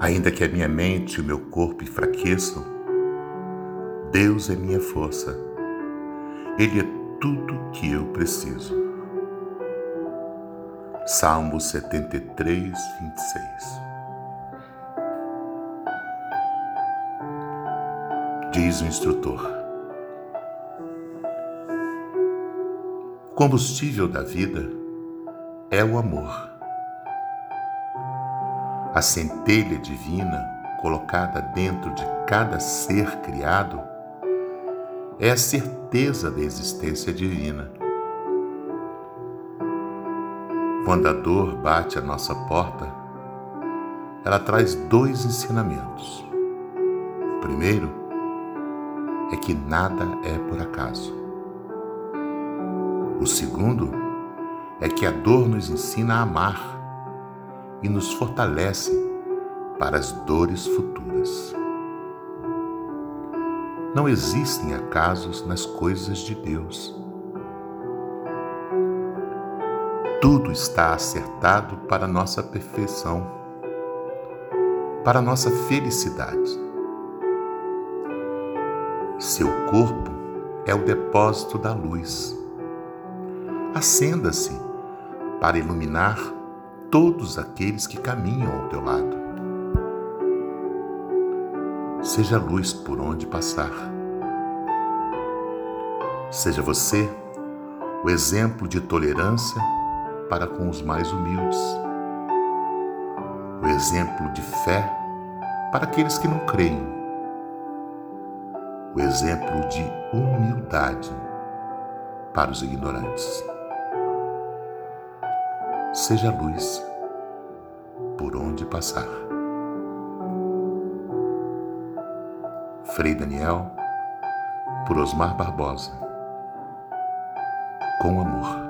Ainda que a minha mente e o meu corpo enfraqueçam, Deus é minha força. Ele é tudo que eu preciso. Salmo 73, 26. Diz o instrutor: O combustível da vida é o amor. A centelha divina colocada dentro de cada ser criado é a certeza da existência divina. Quando a dor bate à nossa porta, ela traz dois ensinamentos. O primeiro é que nada é por acaso. O segundo é que a dor nos ensina a amar e nos fortalece para as dores futuras. Não existem acasos nas coisas de Deus. Tudo está acertado para nossa perfeição, para nossa felicidade. Seu corpo é o depósito da luz. Acenda-se para iluminar todos aqueles que caminham ao teu lado. Seja luz por onde passar. Seja você o exemplo de tolerância para com os mais humildes, o exemplo de fé para aqueles que não creem, o exemplo de humildade para os ignorantes seja luz por onde passar. Frei Daniel, por Osmar Barbosa. Com amor.